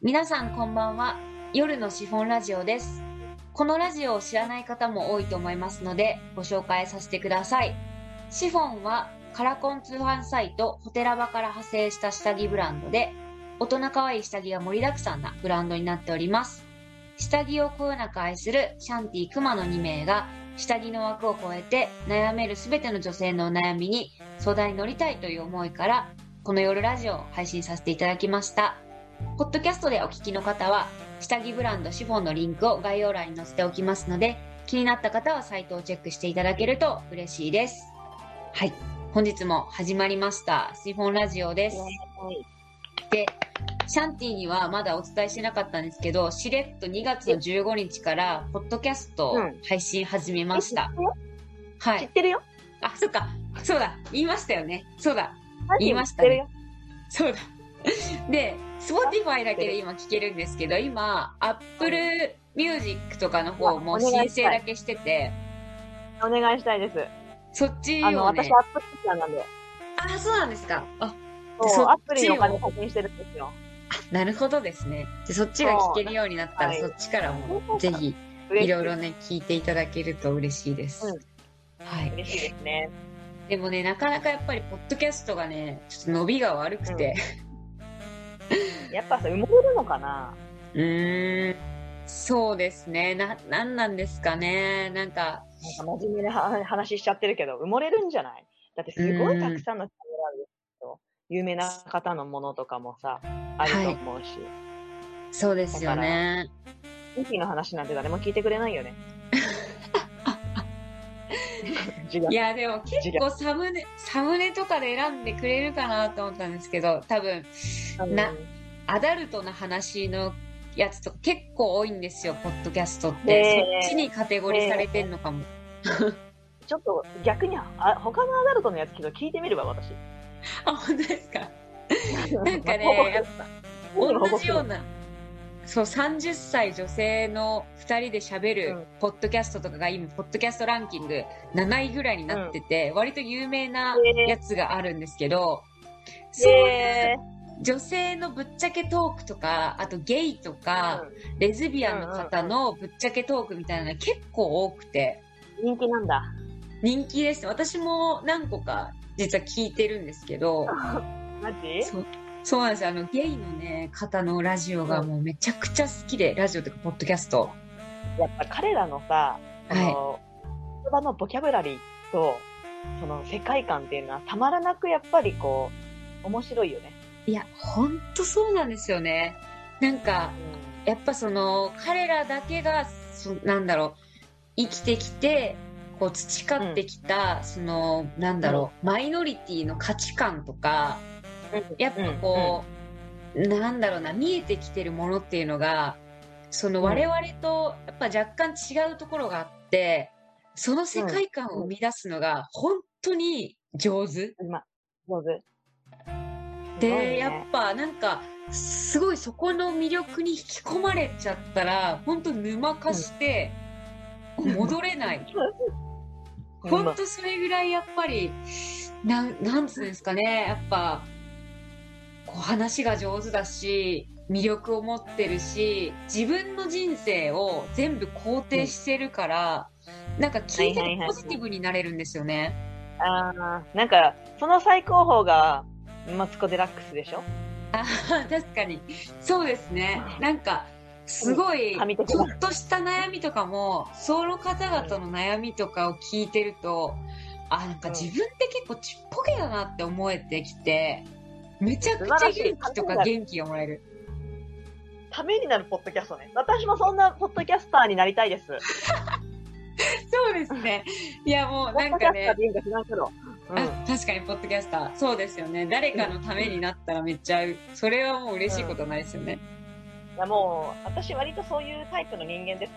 皆さんこんばんは。夜のシフォンラジオです。このラジオを知らない方も多いと思いますので、ご紹介させてください。シフォンはカラコン通販サイトホテラバから派生した下着ブランドで、大人可愛い下着が盛りだくさんなブランドになっております。下着をこよなく愛するシャンティクマの2名が、下着の枠を超えて悩めるすべての女性のお悩みに相談に乗りたいという思いから、この夜ラジオを配信させていただきました。ポッドキャストでお聞きの方は、下着ブランドシフォンのリンクを概要欄に載せておきますので、気になった方はサイトをチェックしていただけると嬉しいです。はい。本日も始まりました。シフォンラジオです。で、シャンティにはまだお伝えしてなかったんですけど、しれっと2月の15日から、ポッドキャストを配信始めました。はい。知ってるよあ、そっか。そうだ。言いましたよね。そうだ。言いましたね知ってるよ。そうだ。で、Spotify だけで今聞けるんですけど、今、Apple Music とかの方もお願いしたい申請だけしてて、お願いしたいです。そっちあの、をね私、アップルユーザーなんで。あ、そうなんですか。あ、そう、アップルにお金課金してるんですよ。なるほどですね。でそっちが聞けるようになったら、そうそっちからも、ぜひ、いろいろね、聞いていただけると嬉しいです。うんはい。嬉しいですね。でもね、なかなかやっぱり、ポッドキャストがね、ちょっと伸びが悪くて、やっぱさ、埋もれるのかなうーん、そうですね。な、なんなんですかね。なんか、なんか真面目なは話しちゃってるけど、埋もれるんじゃない？だってすごいたくさんの人があるよ。有名な方のものとかもさ、あると思うし。そうですよね。ミキの話なんて誰も聞いてくれないよね。いや、でも結構サムネ、サムネとかで選んでくれるかなと思ったんですけど、多分、なアダルトな話のやつとか結構多いんですよ、ポッドキャストって。そっちにカテゴリーされてんのかも。ちょっと逆にあ他のアダルトのやつけど聞いてみるわ、私。あ、本当ですか？なんかね 同じような、そう、30歳女性の2人で喋うるんポッドキャストとかが今、ポッドキャストランキング7位ぐらいになってて、割と有名なやつがあるんですけど、そういうえ女性のぶっちゃけトークとか、あとゲイとか、レズビアンの方のぶっちゃけトークみたいなのが結構多くて、人気なんだ。人気です。私も何個か実は聞いてるんですけど、マジ？そうそうなんですよ。あの、ゲイのね、方のラジオがもうめちゃくちゃ好きで、ラジオというか、ポッドキャスト。やっぱ彼らのさ、その、言葉のボキャブラリーと、その世界観っていうのはたまらなくやっぱりこう、面白いよね。いや、ほんとそうなんですよね。なんか、やっぱその、彼らだけが、そなんだろう、生きてきて、こう培ってきた、その、なんだろう、マイノリティの価値観とか、やっぱこう、なんだろうな、見えてきてるものっていうのが、そのうん。我々とやっぱ若干違うところがあって、その世界観を生み出すのが本当に上手。うん、ま、上手。で、ねやっぱなんか、すごいそこの魅力に引き込まれちゃったら、本当沼化して、戻れない。本当それぐらいやっぱり、なん、なんつうんですかね、やっぱ、こう話が上手だし、魅力を持ってるし、自分の人生を全部肯定してるから、なんか聞いててポジティブになれるんですよね。ああ、なんか、その最高峰が、マツコ・デラックスでしょ？あ ー確かに。そうですね。なんか、すごい、ちょっとした悩みとかも、その方々の悩みとかを聞いてると、あ、なんか自分って結構ちっぽけだなって思えてきて、めちゃくちゃ元気とか元気がもらえる。ためになるポッドキャストね。私もそんなポッドキャスターになりたいです。そうですね。いやもうなんかねドキャスターって、いいんか知らんけど。うんあ確かにポッドキャスター。そうですよね。誰かのためになったらめっちゃ、それはもう嬉しいことないですよね。いやもう、私割とそういうタイプの人間です。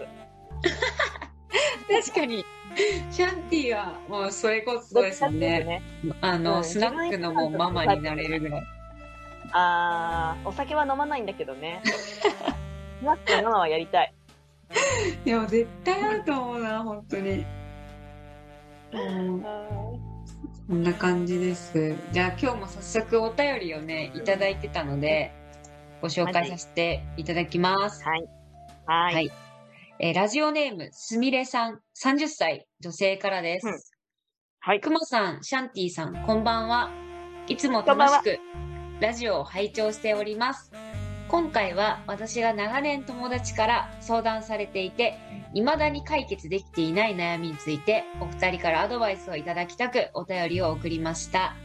確かに、シャンティはもうそれこそそうですよね。ね。あの、うんスナックのもうママになれるぐらい。あー、お酒は飲まないんだけどね。スナックのママはやりたい。いや、絶対あると思うな、本当に。うん、こんな感じです。じゃあ今日も早速お便りをね、いただいてたので、ご紹介させていただきます。はい。はい。はいえーラジオネーム、すみれさん、30歳、女性からです。うんはい。くまさん、シャンティさん、こんばんは。いつも楽しくラジオを拝聴しております。今回は私が長年友達から相談されていて、未だに解決できていない悩みについて、お二人からアドバイスをいただきたくお便りを送りました。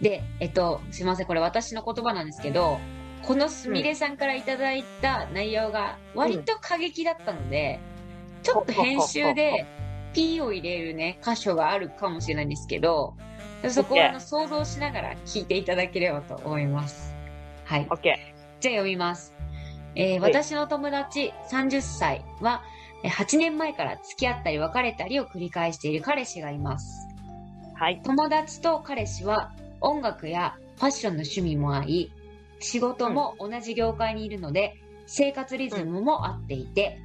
で、えっと、すいません、これ私の言葉なんですけど、このすみれさんからいただいた内容が割と過激だったので、ちょっと編集で P を入れるね、箇所があるかもしれないんですけど、そこはあの想像しながら聞いていただければと思います。はい。オッケじゃあ読みます。えーはい私の友達30歳は、えー8年前から付き合ったり別れたりを繰り返している彼氏がいます。ー。はい。友達と彼氏は音楽やファッションの趣味も合い、仕事も同じ業界にいるので、生活リズムも合っていて、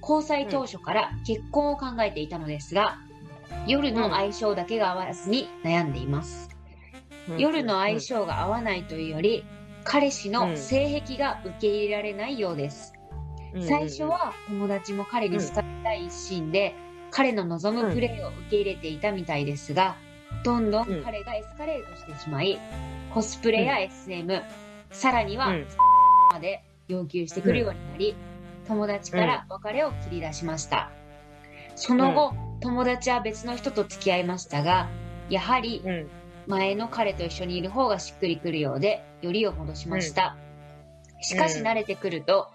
交際当初から結婚を考えていたのですが、夜の相性だけが合わずに悩んでいます。夜の相性が合わないというより、彼氏の性癖が受け入れられないようです。うん。最初、は友達も彼に好かれたい一心で、彼の望むプレーを受け入れていたみたいですが、どんどん彼がエスカレートしてしまい、コスプレや SM、さらにはうん。まで要求してくるようになり、友達から別れを切り出しました。その後、友達は別の人と付き合いましたが、やはりうん。前の彼と一緒にいる方がしっくりくるようで、よりを戻しました。しかし慣れてくると、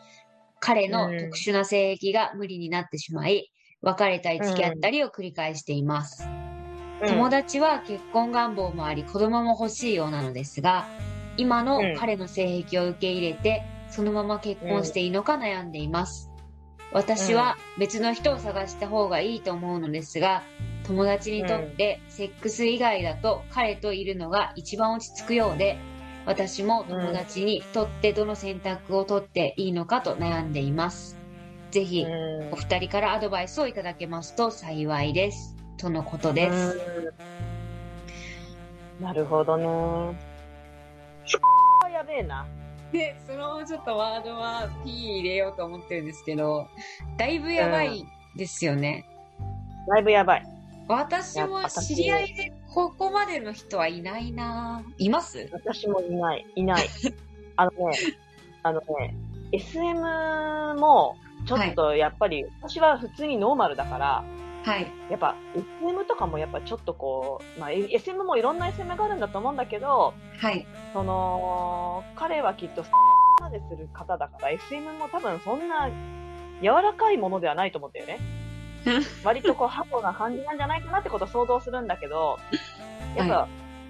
彼の特殊な性癖が無理になってしまい、別れたり付き合ったりを繰り返しています。友達は結婚願望もあり、子供も欲しいようなのですが、今のうん彼の性癖を受け入れて、そのまま結婚していいのか悩んでいます。私は別の人を探した方がいいと思うのですが、友達にとってセックス以外だと彼といるのが一番落ち着くようで、私も友達にとってどの選択を取っていいのかと悩んでいます。ぜひ、お二人からアドバイスをいただけますと幸いです。とのことです。うんなるほどね。やべえな。で、そのちょっとワードは P 入れようと思ってるんですけど、だいぶやばいですよね。だいぶやばい。私も知り合いでここまでの人はいないないます？私もいない。いない。あのね、あのね、SM も、ちょっとやっぱり、私は普通にノーマルだから、はい。やっぱ SM とかもやっぱちょっとこう、まあ SM もいろんな SM があるんだと思うんだけど、はい。その、彼はきっと、までする方だから、SM も多分そんな柔らかいものではないと思うんだよね。割とこう、ハトな感じなんじゃないかなってことを想像するんだけど、やっぱ、は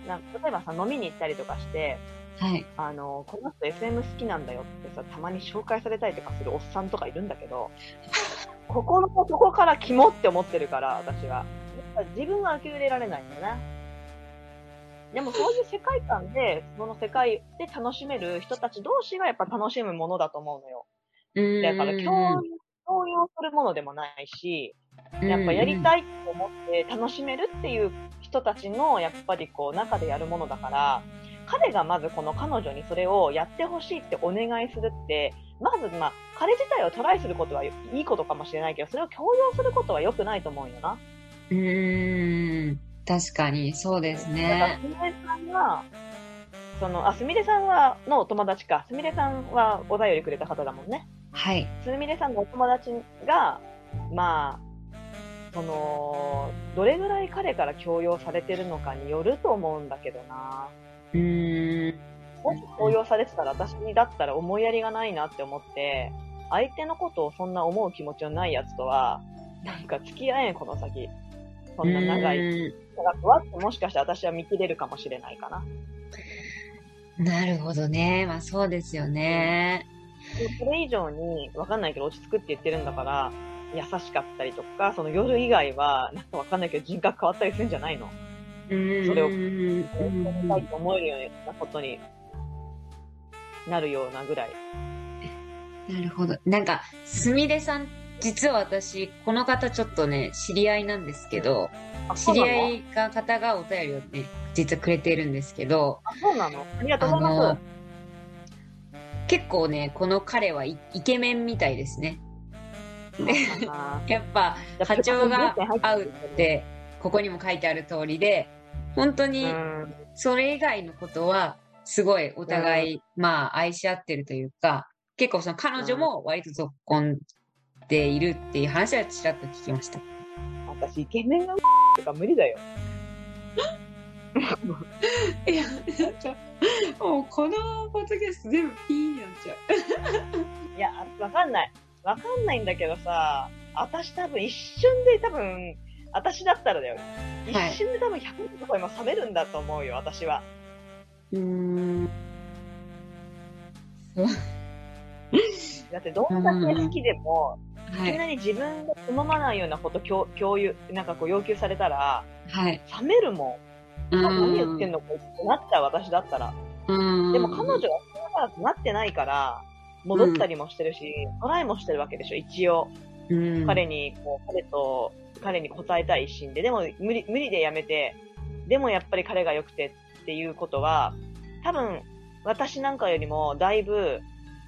なん例えばさ、飲みに行ったりとかして、はい。あの、この人 SM 好きなんだよってさ、たまに紹介されたりとかするおっさんとかいるんだけど、ここの、ここからキモって思ってるから、私は。やっぱ自分は受け入れられないんだよね。でもそういう世界観で、その世界で楽しめる人たち同士がやっぱ楽しむものだと思うのよ。だから共有、共有するものでもないし、やっぱやりたいと思って楽しめるっていう人たちのやっぱりこう中でやるものだから、彼がまずこの彼女にそれをやってほしいってお願いするって、まずまあ彼自体をトライすることはいいことかもしれないけど、それを強要することは良くないと思うよな。うーん。確かに、そうですだからね。すみれさんは、その、あ、すみれさんは、のお友達か。すみれさんはお便りくれた方だもんね。はい。すみれさんのお友達が、まあ、その、どれぐらい彼から強要されてるのかによると思うんだけどな。うーん。もし強要されてたら私だったら思いやりがないなって思って、相手のことをそんな思う気持ちのないやつとは、なんか付き合えん、この先。そんな長い。うーん長くはもしかして私は見切れるかもしれないかな。なるほどね。まあそうですよね。でそれ以上に、わかんないけど落ち着くって言ってるんだから、優しかったりとか、その夜以外は、なんかわかんないけど人格変わったりするんじゃないの？それをうんやりたいと思えるようなことになるようなぐらい。なるほど。なんか、すみれさん、実は私、この方ちょっとね、知り合いなんですけど、あ、知り合いが方がお便りをね、実はくれてるんですけど、あ、そうなの？ありがとうあございまのす。、結構ね、この彼はイイケメンみたいですね。あ やっぱ波長が合うって、ここにも書いてある通りで、本当ーにうんそれ以外のことは、すごいお互い、まあ愛し合ってるというか、結構その彼女も割と続婚でいるっていう話はちらっと聞きました。私、イケメンが とか無理だよ。いや、なんか、もうこのポッドキャスト全部ピーになっちゃう。いや、わかんない。わかんないんだけどさ、私多分一瞬で多分、私だったらだよ。一はい瞬で多分100とか今冷めるんだと思うよ、私は。うーん。だってどんだけ好きでも、はい。いきなり自分が好まないようなこと共共有、なんかこう要求されたら、はい。冷めるもうーん。何言ってんん。のこってなっちゃう、私だったら。でも彼女はそうなってないから、戻ったりもしてるし、トライもしてるわけでしょ、一応。うん彼に、こう、彼と、彼に答えたい一心で、でも無理、無理でやめて、でもやっぱり彼が良くてっていうことは、多分、私なんかよりもだいぶ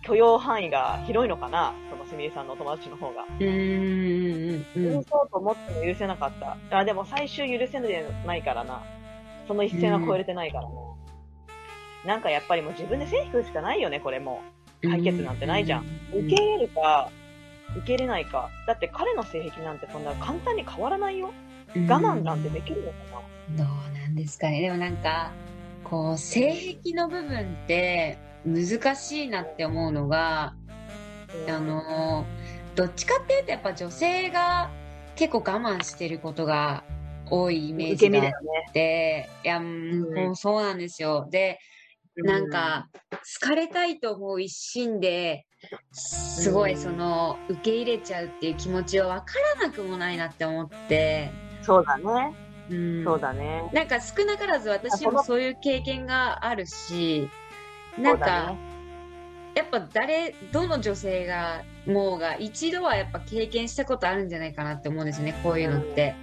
許容範囲が広いのかな、そのすみれさんのお友達の方が。うーん。うん許そうと思っても許せなかった。あ、でも最終許せないからな。その一線は超えれてないからな。なんかやっぱりもう自分で線引くしかないよね、これもう。解決なんてないじゃん。受け入れるか、受け入れないか。だって彼の性癖なんてそんな簡単に変わらないよ。我慢なんてできるのかどうなんですかね。でもなんか、こう、性癖の部分って難しいなって思うのが、なあ、の、どっちかっていうとやっぱ女性が結構我慢してることが多いイメージがあっ身だよね。て、いや、もうそうなんですよ。で、なんか、好かれたいと思う一心で、すごいその、受け入れちゃうっていう気持ちは分からなくもないなって思って、うん、そうだね。うん、そうだね。なんか少なからず私あもそういう経験があるし、なんかね、やっぱ誰、どの女性が、もうが一度はやっぱ経験したことあるんじゃないかなって思うんですよね、こういうのって。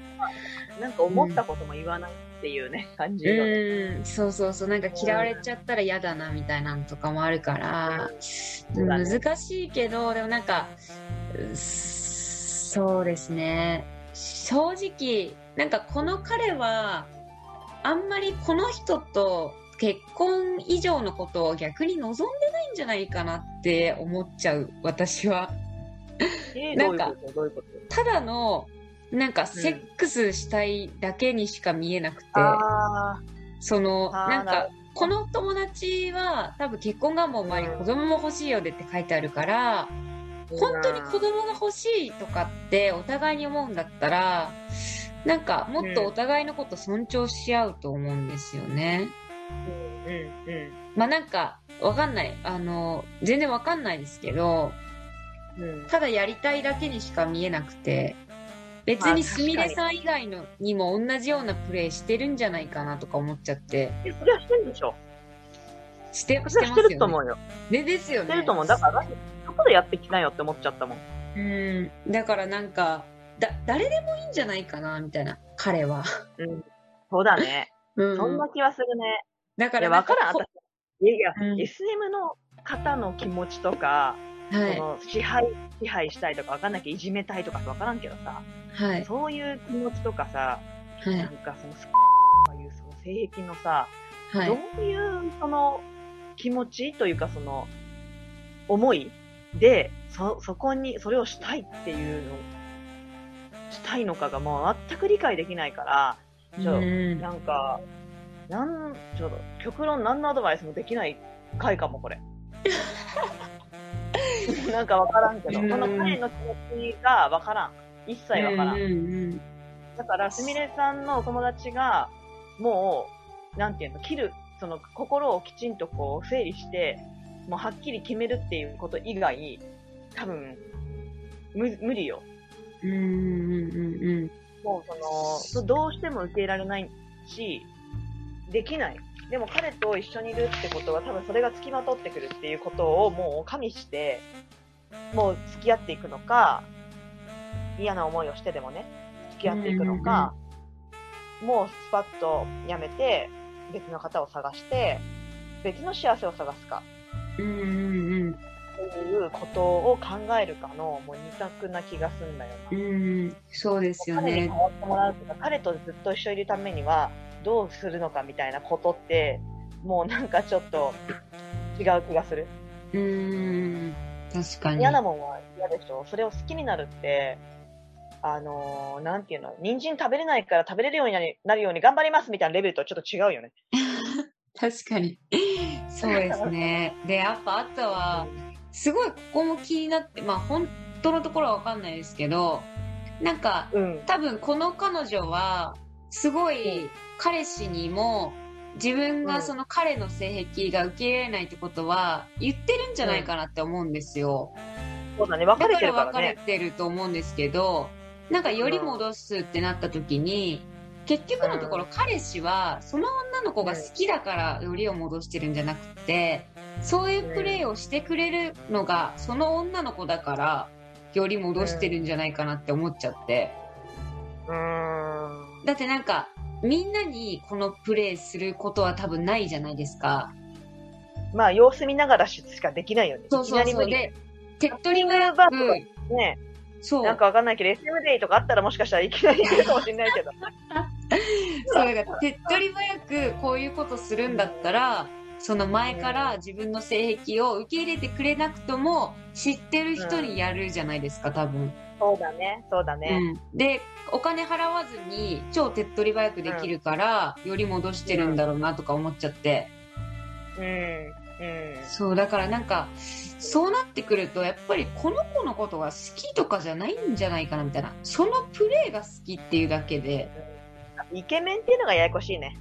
なんか思ったことも言わないっていうね、感じのね。うん、そうそうそう、なんか嫌われちゃったら嫌だなみたいなのとかもあるから、そうだね難しいけど、でもなんか、うそうですね。正直、なんかこの彼は、あんまりこの人と結婚以上のことを逆に望んでないんじゃないかなって思っちゃう、私は。えーなんかただの、なんかセックスしたいだけにしか見えなくて、あその、なんかこの友達は多分結婚願望もあり、うん子供も欲しいよでって書いてあるから、ー。本当に子供が欲しいとかってお互いに思うんだったら、なんかもっとお互いのこと尊重し合うと思うんですよね。うんうんうん。まあなんか、わかんない。あの、全然わかんないですけど、うん。ただやりたいだけにしか見えなくて、別にすみれさん以外のにも同じようなプレイしてるんじゃないかなとか思っちゃって、えそれはしてるでしょして、それはしてると思う。うよ。でですよね。してると思う。だから、そこでやってきなよって思っちゃったもん。うん。だからなんか、だ、誰でもいいんじゃないかな、みたいな、彼は。うん。そうだね。うん。そんな気はするね。だからわからん。いや、うん SM の方の気持ちとか、はいそ。の支配、支配したいとかわかんなきゃいじめたいとかわからんけどさ、はい。そういう気持ちとかさ、はいなん。かその、とかいうその性癖のさ、はいど。ういうその気持ちというかその思いで、そ、そこに、それをしたいっていうの、したいのかがもう全く理解できないから、ちょうんなんか、なん、ちょっと、極論何のアドバイスもできない回かも、これ。なんかわからんけど、うんその彼の気持ちがわからん。一切わからん。うんうんだから、すみれさんのお友達が、もう、なんていうの、切る、その心をきちんとこう整理して、もうはっきり決めるっていうこと以外、多分、む無理よ。うんうんうんうんもうその、そどうしても受け入れられないし、できない。でも彼と一緒にいるってことは多分それが付きまとってくるっていうことをもう加味して、もう付き合っていくのか、嫌な思いをしてでもね、付き合っていくのか、もうスパッとやめて、別の方を探して、別の幸せを探すか。うんうんうん。ということを考えるかの、もう二択な気がすんだよな。うん、そうですよね彼に変。わってもらうとか、彼とずっと一緒にいるためには、どうするのかみたいなことって、もうなんかちょっと違う気がする。うん、確かに。嫌なもんは嫌でしょ。それを好きになるって、あのーなんていうの、人参食べれないから食べれるようになりなるように頑張りますみたいなレベルとちょっと違うよね。確かに。そうですね。で、やっぱあとは、すごいここも気になって、まあ本当のところはわかんないですけど、なんか、うん。多分この彼女は、すごい彼氏にも、自分がその彼の性癖が受け入れないってことは言ってるんじゃないかなって思うんですよ。そうだね、分かれてるだからね。別れてると思うんですけど、なんかより戻すってなった時に、結局のところ彼氏はその女の子が好きだからよりを戻してるんじゃなくて、そういうプレーをしてくれるのがその女の子だからより戻してるんじゃないかなって思っちゃって。だってなんかみんなにこのプレーすることは多分ないじゃないですか。まあ、様子見ながらしかできないよね。そうそうそう。で、手っ取り早く、ね、そう。なんかわかんないけど、SM デイとかあったらもしかしたらいきなり行くかもしれないけど。そうだから手っ取り早くこういうことするんだったら、その前から自分の性癖を受け入れてくれなくとも知ってる人にやるじゃないですか、多分。そうだね、そうだね。うん、で、お金払わずに超手っ取り早くできるから、より戻してるんだろうなとか思っちゃって。うん。うん。そう、だからなんか、そうなってくると、やっぱりこの子のことが好きとかじゃないんじゃないかなみたいな。そのプレーが好きっていうだけで。イケメンっていうのがややこしいね。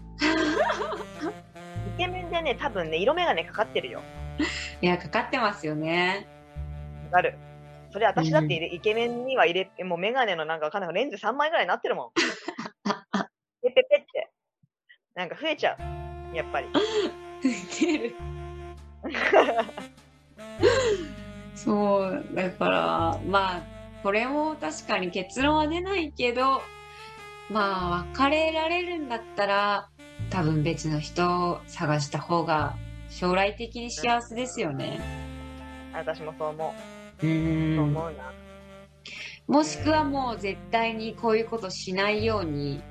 イケメンでね、多分ね、色眼鏡かかってるよ。いや、かかってますよね。わかる。それ私だって入れ、イケメンには入れ、もう眼鏡のなんかわかんないレンズ3枚ぐらいになってるもん。ペペペって。なんか増えちゃう。やっぱり。出る。そう、だから、まあ、これも確かに結論は出ないけど、まあ、別れられるんだったら、多分別の人を探した方が将来的に幸せですよね。私もそう思うう。そうん。思うな。もしくはもう絶対にこういうことしないように、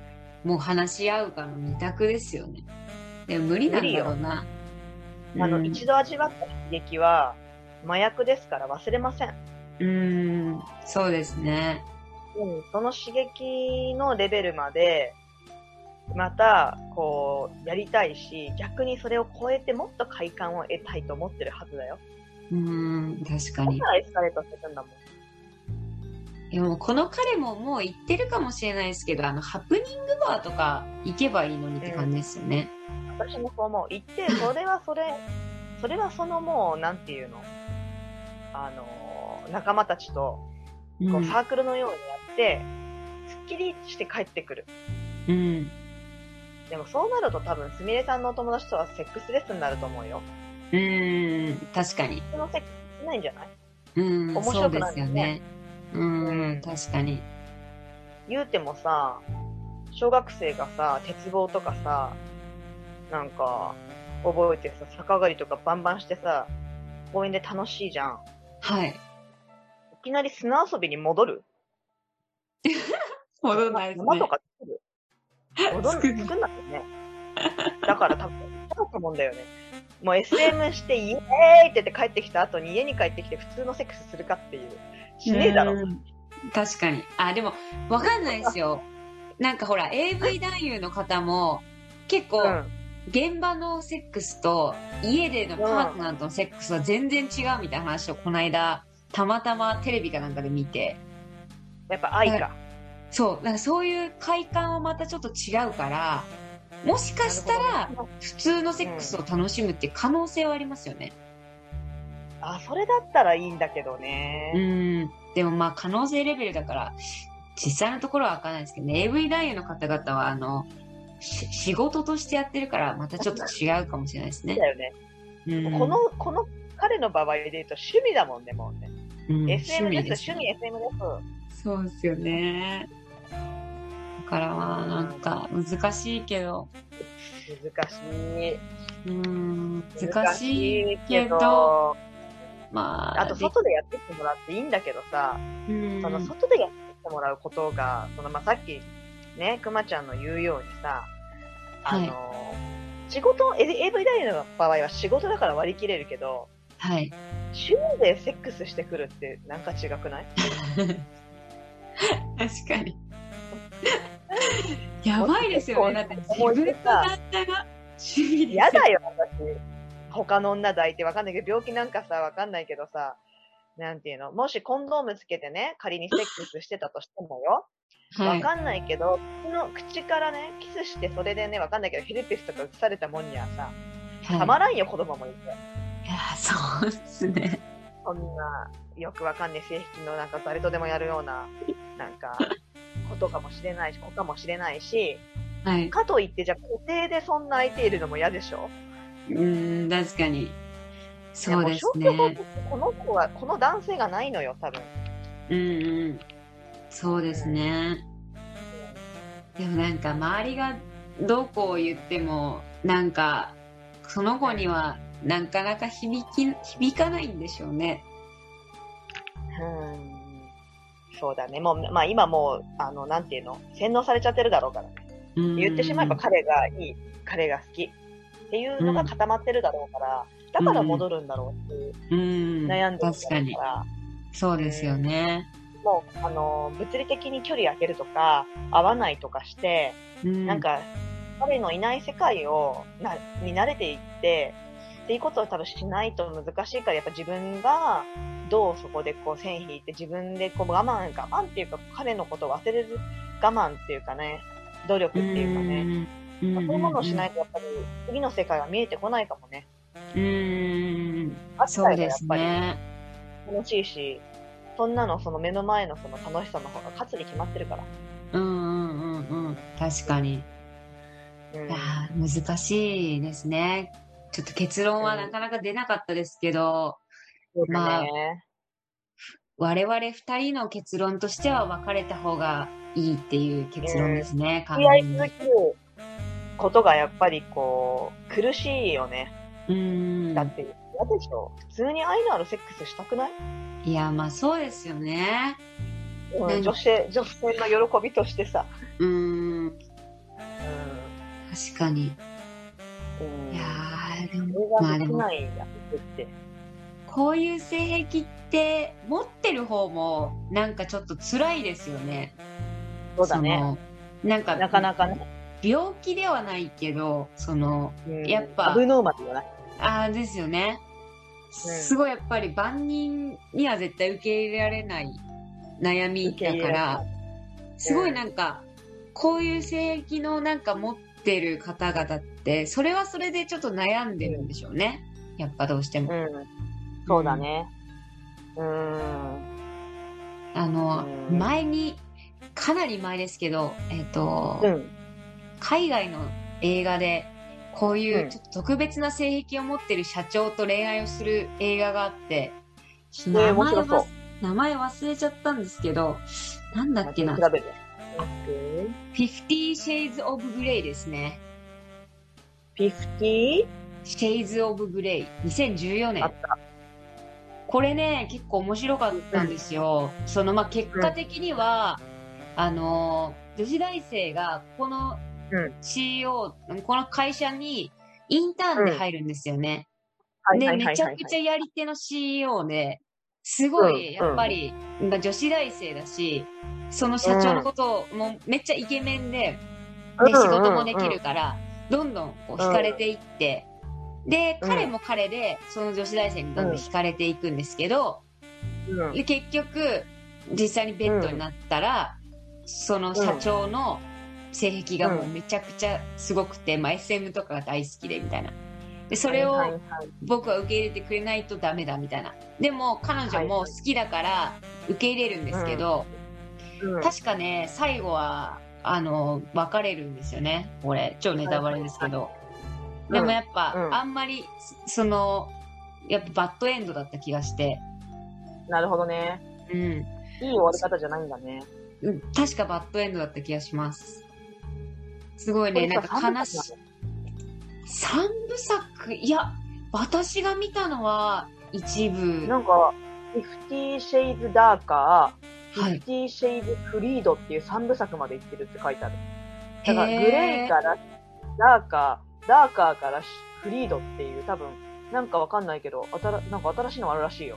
もう話し合うかの二択ですよね。でも無理なんだろうな。あの、うん一度味わった刺激は、麻薬ですから忘れません。うん、そうですね。うん、その刺激のレベルまで、また、こう、やりたいし、逆にそれを超えてもっと快感を得たいと思ってるはずだよ。うん、確かにだか。らエスカレートしてるんだもん。でもこの彼ももう行ってるかもしれないですけど、あの、ハプニングバーとか行けばいいのにって感じですよね。私もそう思う。行って、それはそれ、それはそのもう、なんていうの？あの、仲間たちと、うん。こう、サークルのようにやって、すっきりして帰ってくる。うん。でもそうなると多分、すみれさんのお友達とはセックスレッスンになると思うよ。うん、確かに。そのセックスしないんじゃない？うん、面白くないすよね。うん、うん確かに。言うてもさ、小学生がさ、鉄棒とかさ、なんか、覚えてさ、逆上がりとかバンバンしてさ、公園で楽しいじゃん。はい。いきなり砂遊びに戻る？戻んないです山とね。か作る？戻作るん作んなきゃね？だから多分、そうと思うんだよね。もう SM してイエーイって言って帰ってきた後に家に帰ってきて普通のセックスするかっていう。しねえだろ。うん確かに。あ、でも、わかんないですよ。なんかほら、AV 男優の方も、結構、うん。現場のセックスと家でのパートナーとのセックスは全然違うみたいな話をこの間、たまたまテレビかなんかで見て、やっぱ愛か。そう、なんかそういう快感はまたちょっと違うから、もしかしたら普通のセックスを楽しむって可能性はありますよね。あ、それだったらいいんだけどうね。ん。でもまあ可能性レベルだから、実際のところはわかんないですけどね、AV 男優の方々はあの、し仕事としてやってるからまたちょっと違うかもしれないですね。だよね。うん、この、この彼の場合で言うと趣味だもんね、もうね。うん SM です、趣味 SM です。そうですよね。だからまあなんか難しいけど、難しい。うん、難しいけど、まあ、あと外でやってきてもらっていいんだけどさ、うん、その外でやってきてもらうことが、そのまあさっきね、くまちゃんの言うようにさ、あの、仕事、AV 男優の場合は仕事だから割り切れるけど、はい。趣味でセックスしてくるってなんか違くない？確かに。やばいですよね。だって自分の旦那が趣味で。嫌だよ、私。他の女抱いてわかんないけど、病気なんかさ、わかんないけどさ、なんていうの、もしコンドームつけてね、仮にセックスしてたとしてもよ、はい。わかんないけど、口の口からね、キスして、それでね、わかんないけど、ヘルペスとか移されたもんにはさ、たまはらんよ、子供もいて。い、いや、そうですね。そんな、よくわかんない性癖のなんか誰とでもやるような、なんか、ことかもしれないし、子かもしれないし、はい。かといって、じゃあ、固定でそんな相手いるのも嫌でしょ？うん、確かに。そうですね。この子は、この男性がないのよ、多分。うんうん。そうですね。でもなんか周りがどうこう言っても、なんか、その子にはなかなか響き、響かないんでしょうね。うん。そうだね。もう、まあ今もう、あの、なんていうの？洗脳されちゃってるだろうからね。うん言ってしまえば彼がいい、彼が好きっていうのが固まってるだろうから、だから戻るんだろうっていううん。悩んでる確か。ら、そうですよね。もう、あの、物理的に距離空けるとか、合わないとかして、うん。なんか、彼のいない世界を、な、に慣れていって、っていうことを多分しないと難しいから、やっぱ自分が、どうそこでこう線引いて自分でこう我慢、我慢っていうか彼のことを忘れる我慢っていうかね、努力っていうかね、うん。まあそういうものをしないとやっぱり次の世界は見えてこないかもね。うん。あったらやっぱりね。楽しいし、そんなのその目の前のその楽しさの方が勝つに決まってるから。うんうんうんうん。確かに。うんいやー難しいですね。ちょっと結論はなかなか出なかったですけど、そうだまあね。我々二人の結論としては別れた方がいいっていう結論ですね、完付き合い全ることがやっぱりこう、苦しいよね。うんだ。って、嫌でしょ？普通に愛のあるセックスしたくない、いや、まあそうですよね。女性、女性の喜びとしてさ。うん。う確かに。ん。いやー、でそも、まあでも。こういう性癖って持ってる方もなんかちょっと辛いですよね。そうだね。なんか、なかなかね。病気ではないけど、その、うんやっぱアブノーマル。ああですよね。うんすごいやっぱり万人には絶対受け入れられない悩みだから、すごいなんか、こういう性癖のなんか持ってる方々って、それはそれでちょっと悩んでるんでしょうね。やっぱどうしても。うん。そうだね。うん。あの、うん前に、かなり前ですけど、えっ、と、うん。海外の映画で、こういううんちょっと特別な性癖を持ってる社長と恋愛をする映画があって、えー名前は名前忘れちゃったんですけど、なんだっけな、調べて。Fifty Shades of Grey ですね。50? Shades of Grey。2014年。これね、結構面白かったんですよ。その、まあ、結果的には、あの、女子大生が、このうん。CEO、この会社にインターンで入るんですよね。で、めちゃくちゃやり手の CEO で、すごうん。い、やっぱり、まあ女子大生だし、その社長のことを、もうめっちゃイケメンで、で、仕事もできるから、どんどんこう惹かれていって、で、うん。彼も彼で、その女子大生にどんどん惹かれていくんですけど、うん。で、結局、実際にベッドになったら、その社長の性癖がもうめちゃくちゃすごくて、まあ SM とかが大好きでみたいな。で、それを僕は受け入れてくれないとダメだみたいな。でも彼女も好きだから受け入れるんですけど、うん確かね、最後は、あの、別れるんですよね。これ、超ネタバレですけど。でもやっぱ、うんあんまり、その、やっぱバッドエンドだった気がして、なるほどね。うん。いい終わり方じゃないんだね。うん確かバッドエンドだった気がします。すごいね、なんか悲しい。三部作いや、私が見たのは一部。なんか、50 Shades Darker、はい。50 Shades Freed っていう3部作まで行ってるって書いてある。だから、グレイから、ダーカー、ダーカーからフリードっていう多分、なんかわかんないけど、あたら、なんか新しいのあるらしいよ。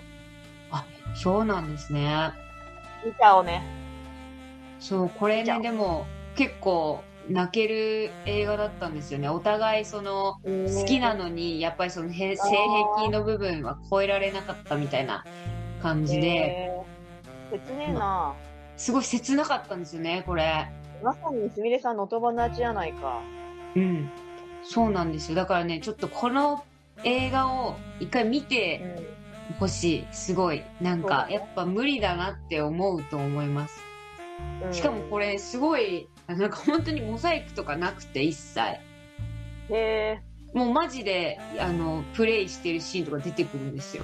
そうなんですね。見ちゃおうね。そう、これね、でも結構泣ける映画だったんですよね。お互いその好きなのに、やっぱりそのへ性癖の部分は超えられなかったみたいな感じで、切ねえな、すごい切なかったんですよね、これ。まさにすみれさんの音花ちやないか。うん。そうなんですよ。だからね、ちょっとこの映画を一回見てほしい。すごい。なんか、やっぱ無理だなって思うと思います。うんしかもこれすごい、なんか本当にモザイクとかなくて一切。へえ、もうマジで、あの、プレイしてるシーンとか出てくるんですよ。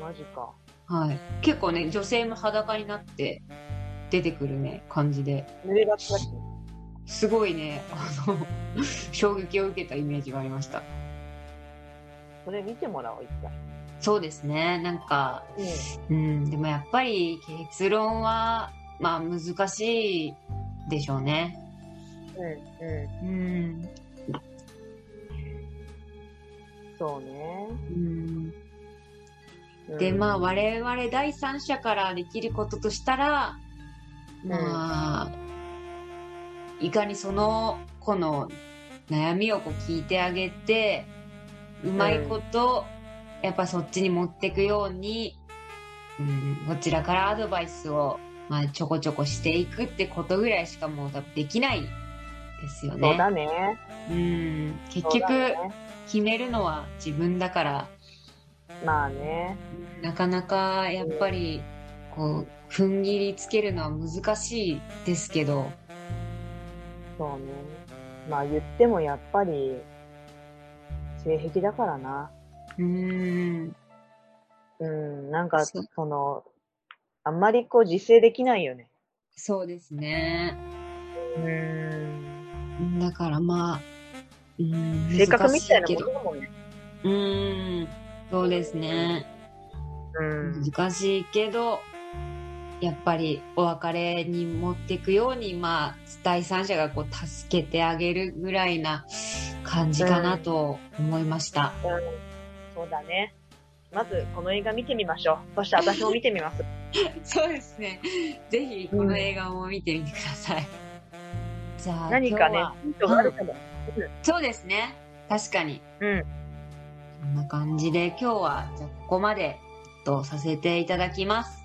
マジか。はい。結構ね、女性も裸になって出てくるね、感じで。すごいね、あの、衝撃を受けたイメージがありました。それ見てもらおう、一回。そうですね、なんか、うん。うん、でもやっぱり結論は、まあ難しいでしょうね。うん、ううん。ん。そうね。うん、うんで、まあ我々第三者からできることとしたら、まあ、いかにその子の悩みをこう聞いてあげて、うまいこと、やっぱそっちに持っていくように、うん、こちらからアドバイスを、まあ、ちょこちょこしていくってことぐらいしかもうできないですよそうね。だね。うん、結局、ね決めるのは自分だから、まあね。なかなかやっぱり、こう、踏ん切りつけるのは難しいですけど、そうね。まあ言ってもやっぱり、性癖だからな。うーん、うん、なんか、その、あんまりこう自制できないよね。そうですね。うん。だからまあ、うん、性格みたいなも難しいけどのだもんね。うーん、そうですね。うん。難しいけど、やっぱりお別れに持っていくように、まあ、第三者がこう助けてあげるぐらいな感じかなと思いました。そうだね。まず、この映画見てみましょう。そして私も見てみます。そうですね。ぜひこの映画も見てみてください。じゃあ、何かねヒントがあるかも。そうですね。確かに。うん。こんな感じで今日はじゃあここまでとさせていただきます。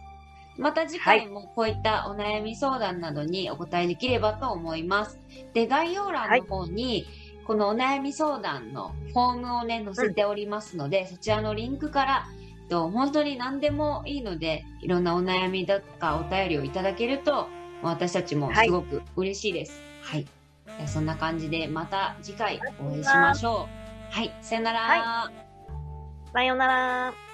また次回もこういったお悩み相談などにお答えできればと思います。で、概要欄の方に、このお悩み相談のフォームをね、載せておりますので、そちらのリンクから、と本当に何でもいいので、いろんなお悩みだとかお便りをいただけると、私たちもすごく嬉しいです。はい。じゃあそんな感じで、また次回お会いしましょう。はい、さよなら。はさようなら。